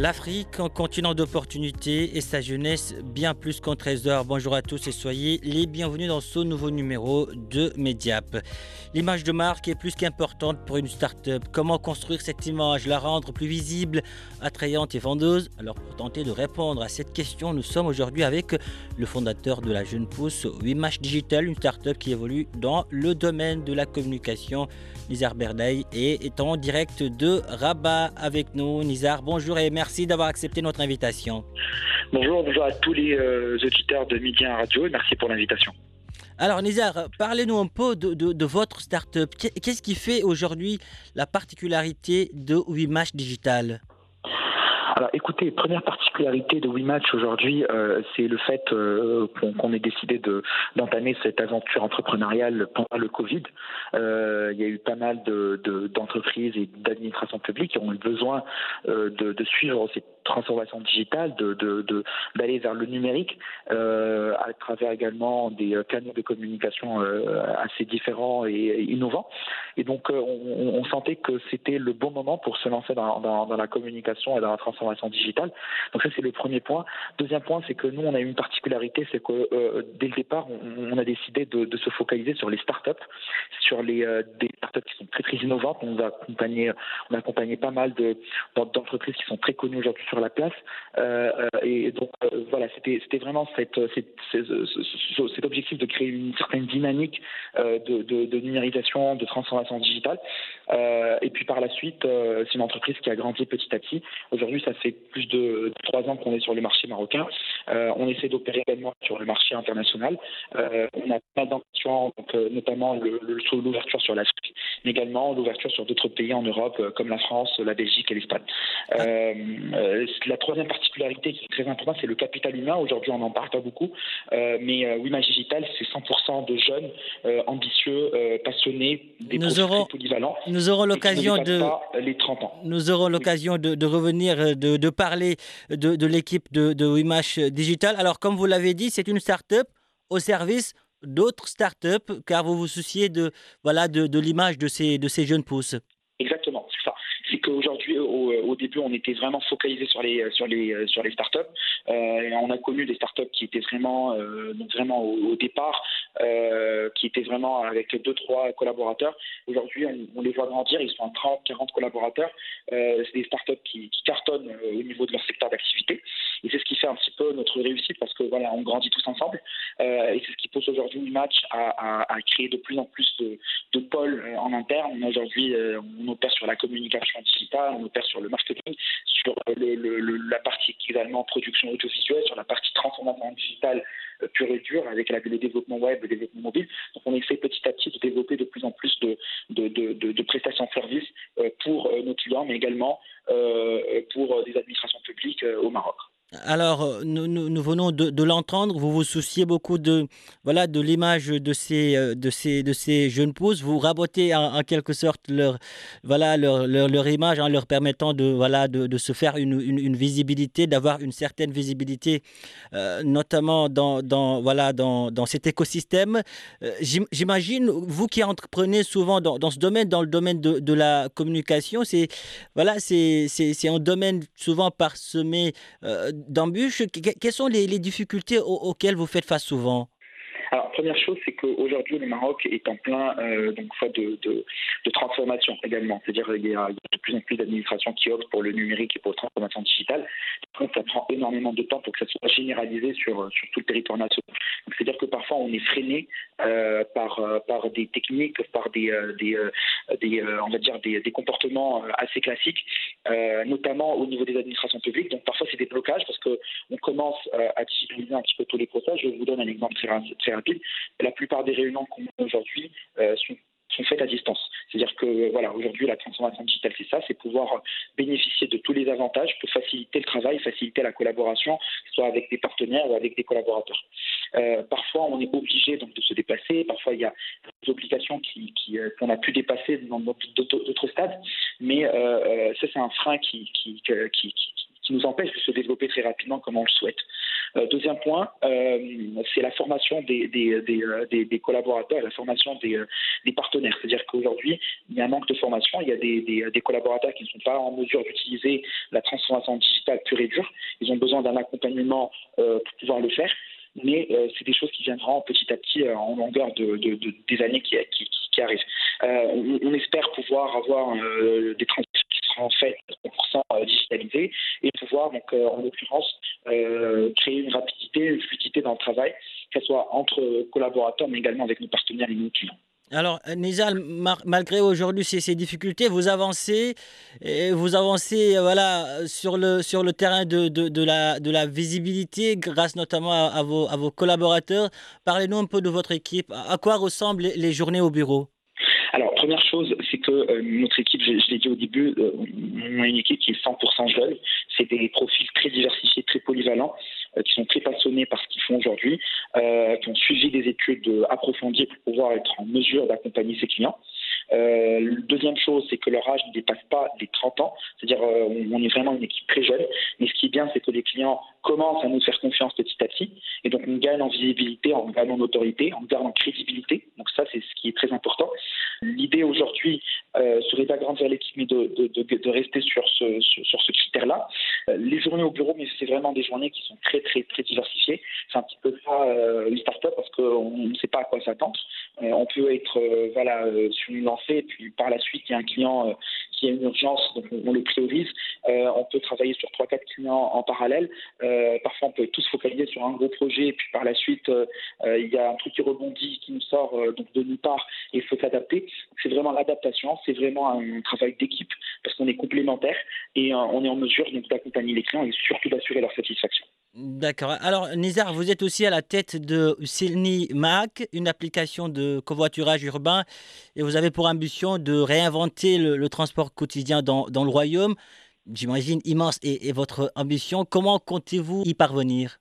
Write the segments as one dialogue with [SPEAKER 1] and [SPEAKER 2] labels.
[SPEAKER 1] L'Afrique, un continent d'opportunités et sa jeunesse bien plus qu'un trésor. Bonjour à tous et soyez les bienvenus dans ce nouveau numéro de Mediap. L'image de marque est plus qu'importante pour une start-up. Comment construire cette image, la rendre plus visible, attrayante et vendeuse? Alors pour tenter de répondre à cette question, nous sommes aujourd'hui avec le fondateur de la Jeune Pousse, Wimash Digital, une start-up qui évolue dans le domaine de la communication. Nizar Berdaï et est en direct de Rabat avec nous. Nizar, bonjour et merci d'avoir accepté notre invitation.
[SPEAKER 2] Bonjour, bonjour à tous les euh, auditeurs de Midi Radio et merci pour l'invitation.
[SPEAKER 1] Alors Nizar, parlez-nous un peu de, de, de votre start-up. Qu'est-ce qui fait aujourd'hui la particularité de Wimash Digital?
[SPEAKER 2] Alors écoutez, première particularité de WeMatch aujourd'hui, euh, c'est le fait euh, qu'on qu ait décidé de, d'entamer cette aventure entrepreneuriale pendant le Covid. Euh, il y a eu pas mal de, de, d'entreprises et d'administrations publiques qui ont eu besoin de, de, suivre cette transformation digitale, de, de, d'aller vers le numérique, à travers également des canaux de communication assez différents et innovants. Et donc on, sentait que c'était le bon moment pour se lancer dans, dans, la communication et dans la transformation digitale. Donc ça c'est le premier point. Deuxième point, c'est que nous on a une particularité, c'est que euh, dès le départ on, a décidé de, de, se focaliser sur les startups, sur les euh, des startups qui sont très très innovantes. On a accompagné, on a accompagné pas mal de d'entreprises qui sont très connues aujourd'hui sur la place. Euh, et donc voilà, c'était vraiment cet objectif de créer une certaine dynamique de, numérisation, de transformation digitale. et puis par la suite, c'est une entreprise qui a grandi petit à petit. Aujourd'hui, ça fait plus de trois ans qu'on est sur le marché marocain. Euh, on essaie d'opérer également sur le marché international. Euh, on a pas euh, notamment l'ouverture sur l'Afrique, mais également l'ouverture sur d'autres pays en Europe, euh, comme la France, la Belgique et l'Espagne. Euh, la troisième particularité qui est très importante, c'est le capital humain. Aujourd'hui, on n'en parle pas beaucoup, mais Wimage Digital, c'est 100% de jeunes ambitieux, passionnés, des
[SPEAKER 1] nous aurons,
[SPEAKER 2] polyvalents.
[SPEAKER 1] Nous aurons l'occasion de
[SPEAKER 2] les 30 ans.
[SPEAKER 1] Nous aurons l'occasion de, de, revenir, de, de parler de, de l'équipe de, de Wimash Digital. Alors, comme vous l'avez dit, c'est une start-up au service d'autres startups, car vous vous souciez de, voilà, de, de l'image de ces, de ces jeunes pousses.
[SPEAKER 2] Exactement, c'est ça. C'est qu'aujourd'hui, au, début, on était vraiment focalisé sur les sur les sur les startups. Euh, on a connu des startups qui étaient vraiment euh, vraiment au, départ, euh, qui étaient vraiment avec deux trois collaborateurs. Aujourd'hui, on, les voit grandir. Ils sont à 30, 40 collaborateurs. C'est des startups qui cartonnent au niveau de leur secteur d'activité. Et c'est ce qui fait un petit peu notre réussite parce que voilà, on grandit tous ensemble. et c'est ce qui pousse aujourd'hui Match à, à, à, créer de plus en plus de, de pôles en interne. Aujourd'hui, on opère sur la communication digitale, on opère sur le marketing, sur le, le, la partie également production audiovisuelle, sur la partie transformation digitale euh, pure et dure, avec la, le développement web, le développement mobile. Donc on essaie petit à petit de développer de plus en plus de, de, de, de, prestations de services euh, pour euh, nos clients, mais également euh, pour des administrations publiques au Maroc.
[SPEAKER 1] Alors, nous, nous, venons de, l'entendre, vous vous souciez beaucoup de voilà de l'image de ces, de, ces, de ces jeunes pousses, vous rabotez en, quelque sorte leur, voilà, leur, leur, image en leur permettant de, voilà, de, se faire une, visibilité, d'avoir une certaine visibilité, euh, notamment dans, dans, voilà, dans, dans cet écosystème. Euh, J'imagine, vous qui entreprenez souvent dans, ce domaine, dans le domaine de, de la communication, c'est voilà, un domaine souvent parsemé euh, d'embûches. Quelles sont les, difficultés aux, auxquelles vous faites face souvent?
[SPEAKER 2] Première chose, c'est qu'aujourd'hui, le Maroc est en plein donc, de, transformation également. C'est-à-dire qu'il y, a de plus en plus d'administrations qui optent pour le numérique et pour la transformation digitale. Donc, ça prend énormément de temps pour que ça soit généralisé sur, tout le territoire national. C'est-à-dire que parfois, on est freiné par, par des techniques, par des, on va dire des, comportements assez classiques, notamment au niveau des administrations publiques. Donc, parfois, c'est des blocages parce qu'on commence à digitaliser un petit peu tous les process. Je vous donne un exemple très rapide. La plupart des réunions qu'on a aujourd'hui euh, sont faites à distance. C'est-à-dire que voilà, aujourd'hui la transformation digitale c'est ça, c'est pouvoir bénéficier de tous les avantages pour faciliter le travail, faciliter la collaboration, soit avec des partenaires ou avec des collaborateurs. Euh, parfois on est obligé donc de se déplacer, parfois il y a des obligations qui, euh, qu'on a pu dépasser dans d'autres stades, mais euh, ça c'est un frein qui, qui, qui, qui nous empêche de se développer très rapidement comme on le souhaite. Euh, deuxième point, euh, c'est la formation euh, des, collaborateurs, la formation des, partenaires. C'est-à-dire qu'aujourd'hui, il y a un manque de formation, il y a des, collaborateurs qui ne sont pas en mesure d'utiliser la transformation digitale pure et dure. Ils ont besoin d'un accompagnement pour pouvoir le faire mais c'est des choses qui viendront petit à petit en longueur de, des années qui, arrivent. on, espère pouvoir avoir des transactions qui seront faites 100% digitalisées et pouvoir, donc, en l'occurrence, euh, créer une rapidité, une fluidité dans le travail, qu'elle soit entre collaborateurs, mais également avec nos partenaires et nos clients.
[SPEAKER 1] Alors, Nizal, malgré aujourd'hui ces, difficultés, vous avancez, vous avancez voilà, sur, le, sur le terrain de, de, la, de la visibilité grâce notamment à, vos, à vos collaborateurs. Parlez-nous un peu de votre équipe. À quoi ressemblent les journées au bureau?
[SPEAKER 2] Alors, première chose, c'est que euh, notre équipe, je, l'ai dit au début, euh, on a une équipe qui est 100% jeune. C'est des profils très diversifiés, très polyvalents, euh, qui sont très passionnés par ce qu'ils font aujourd'hui, qui ont suivi des études approfondies pour pouvoir être en mesure d'accompagner ses clients. Euh, deuxième chose, c'est que leur âge ne dépasse pas les 30 ans, c'est-à-dire euh, on est vraiment une équipe très jeune. Mais ce qui est bien, c'est que les clients commencent à nous faire confiance petit à petit, et donc on gagne en visibilité, on gagne en autorité, on gagne en crédibilité. Donc ça, c'est ce qui est très important. L'idée aujourd'hui euh, serait d'agrandir l'équipe, mais de, de, de, rester sur ce, critère-là. Euh, les journées au bureau, mais c'est vraiment des journées qui sont très très très diversifiées. C'est un petit peu ça euh, une start-up parce qu'on ne sait pas à quoi s'attendre. On peut être voilà sur une lancée et puis par la suite il y a un client qui a une urgence, donc on, le priorise. on peut travailler sur trois quatre clients en parallèle. parfois on peut tous focaliser sur un gros projet et puis par la suite il y a un truc qui rebondit, qui nous sort donc de nulle part et il faut s'adapter. C'est vraiment l'adaptation, c'est vraiment un travail d'équipe parce qu'on est complémentaires et on est en mesure d'accompagner les clients et surtout d'assurer leur satisfaction.
[SPEAKER 1] D'accord. Alors, Nizar, vous êtes aussi à la tête de Silni Mac, une application de covoiturage urbain, et vous avez pour ambition de réinventer le, transport quotidien dans, dans le royaume. J'imagine immense et, votre ambition. Comment comptez-vous y parvenir?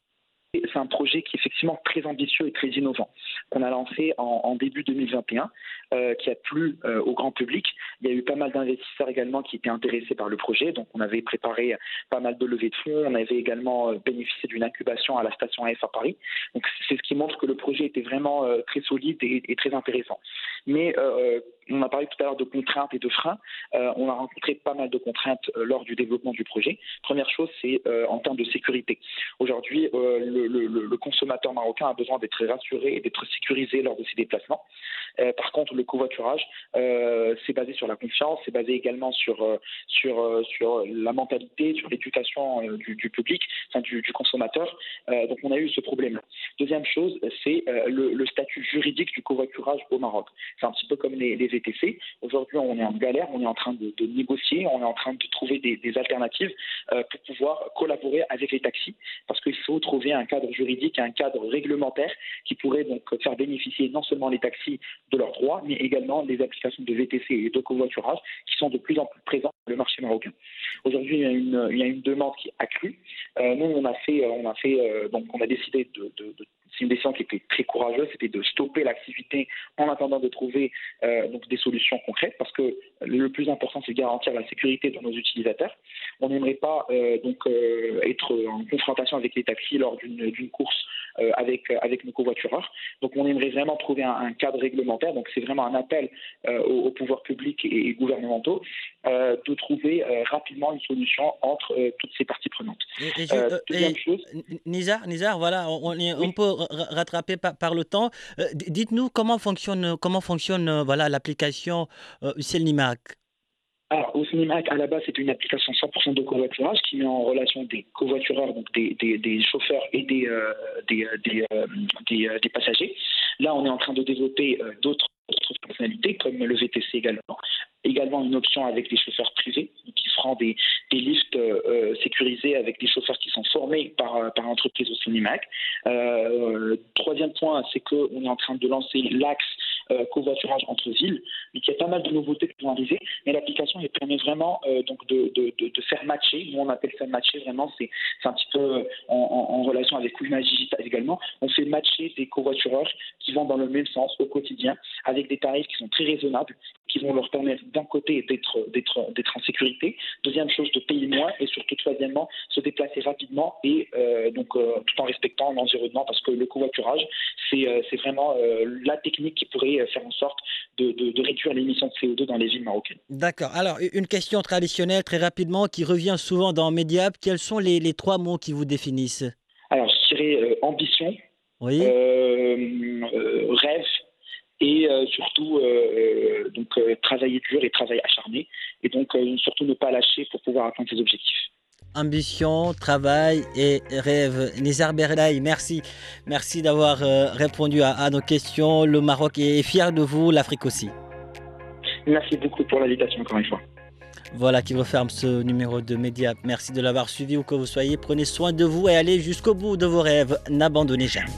[SPEAKER 2] C'est un projet qui est effectivement très ambitieux et très innovant, qu'on a lancé en, début 2021, euh, qui a plu euh, au grand public. Il y a eu pas mal d'investisseurs également qui étaient intéressés par le projet, donc on avait préparé pas mal de levées de fonds, on avait également euh, bénéficié d'une incubation à la station AF à Paris. Donc c'est ce qui montre que le projet était vraiment très solide et, et, très intéressant. Mais on a parlé tout à l'heure de contraintes et de freins. Euh, on a rencontré pas mal de contraintes euh, lors du développement du projet. Première chose, c'est euh, en termes de sécurité. Aujourd'hui, le, consommateur marocain a besoin d'être rassuré et d'être sécurisé lors de ses déplacements. par contre, le covoiturage, c'est basé sur la confiance, c'est basé également sur, la mentalité, sur l'éducation du, public, du, consommateur. donc, on a eu ce problème. Deuxième chose, c'est le, le, statut juridique du covoiturage au Maroc. C'est un petit peu comme les, les Aujourd'hui, on est en galère, on est en train de, négocier, on est en train de trouver des, alternatives euh, pour pouvoir collaborer avec les taxis, parce qu'il faut trouver un cadre juridique, un cadre réglementaire qui pourrait donc faire bénéficier non seulement les taxis de leurs droits, mais également les applications de VTC et de covoiturage qui sont de plus en plus présentes dans le marché marocain. Aujourd'hui, il, y a une demande qui est accrue. Euh, nous, on a fait, on a fait, euh, donc on a décidé de c'est une décision qui était très courageuse, c'était de stopper l'activité en attendant de trouver euh, des solutions concrètes, parce que le plus important, c'est garantir la sécurité de nos utilisateurs. On n'aimerait pas euh, donc euh, être en confrontation avec les taxis lors d'une course avec, avec nos covoitureurs. Donc on aimerait vraiment trouver un, cadre réglementaire. Donc c'est vraiment un appel aux, pouvoirs publics et, gouvernementaux de trouver rapidement une solution entre toutes ces parties prenantes.
[SPEAKER 1] deuxième chose. Nizar, Nizar, voilà, on, on peut rattraper par, le temps. Dites-nous comment fonctionne, comment fonctionne voilà l'application euh,
[SPEAKER 2] alors, au à la base, c'est une application 100% de covoiturage qui met en relation des covoitureurs, donc des, des, chauffeurs et des, euh, des, euh, euh, des, passagers. Là, on est en train de développer d'autres fonctionnalités, comme le VTC également. Également une option avec des chauffeurs privés, qui feront des, lifts sécurisés avec des chauffeurs qui sont formés par, par l'entreprise au Cinémac. troisième point, c'est qu'on est en train de lancer l'axe euh, covoiturage entre villes. Donc il y a pas mal de nouveautés qui vont arriver, mais l'application permet vraiment euh, donc de, de, de, faire matcher. Nous on appelle ça matcher vraiment, c'est un petit peu euh, en, en, relation avec Coulimage Digital également. Matcher des covoitureurs qui vont dans le même sens au quotidien avec des tarifs qui sont très raisonnables, qui vont leur permettre d'un côté d'être en sécurité, deuxième chose de payer moins et surtout troisièmement se déplacer rapidement et donc tout en respectant l'environnement parce que le covoiturage c'est c'est vraiment la technique qui pourrait faire en sorte de, réduire l'émission de CO2 dans les villes marocaines.
[SPEAKER 1] D'accord. Alors, une question traditionnelle, très rapidement, qui revient souvent dans Mediap. Quels sont les, trois mots qui vous définissent?
[SPEAKER 2] Alors, je dirais euh, ambition,
[SPEAKER 1] oui.
[SPEAKER 2] Euh, euh, rêve et surtout donc travailler dur et travailler acharné et donc surtout ne pas lâcher pour pouvoir atteindre ses objectifs
[SPEAKER 1] ambition, travail et rêve. Nizar Berlaï, merci. Merci d'avoir euh, répondu à, nos questions. Le Maroc est fier de vous, l'Afrique aussi.
[SPEAKER 2] Merci beaucoup pour l'invitation encore une fois.
[SPEAKER 1] Voilà qui referme ce numéro de Média. Merci de l'avoir suivi où que vous soyez. Prenez soin de vous et allez jusqu'au bout de vos rêves. N'abandonnez jamais.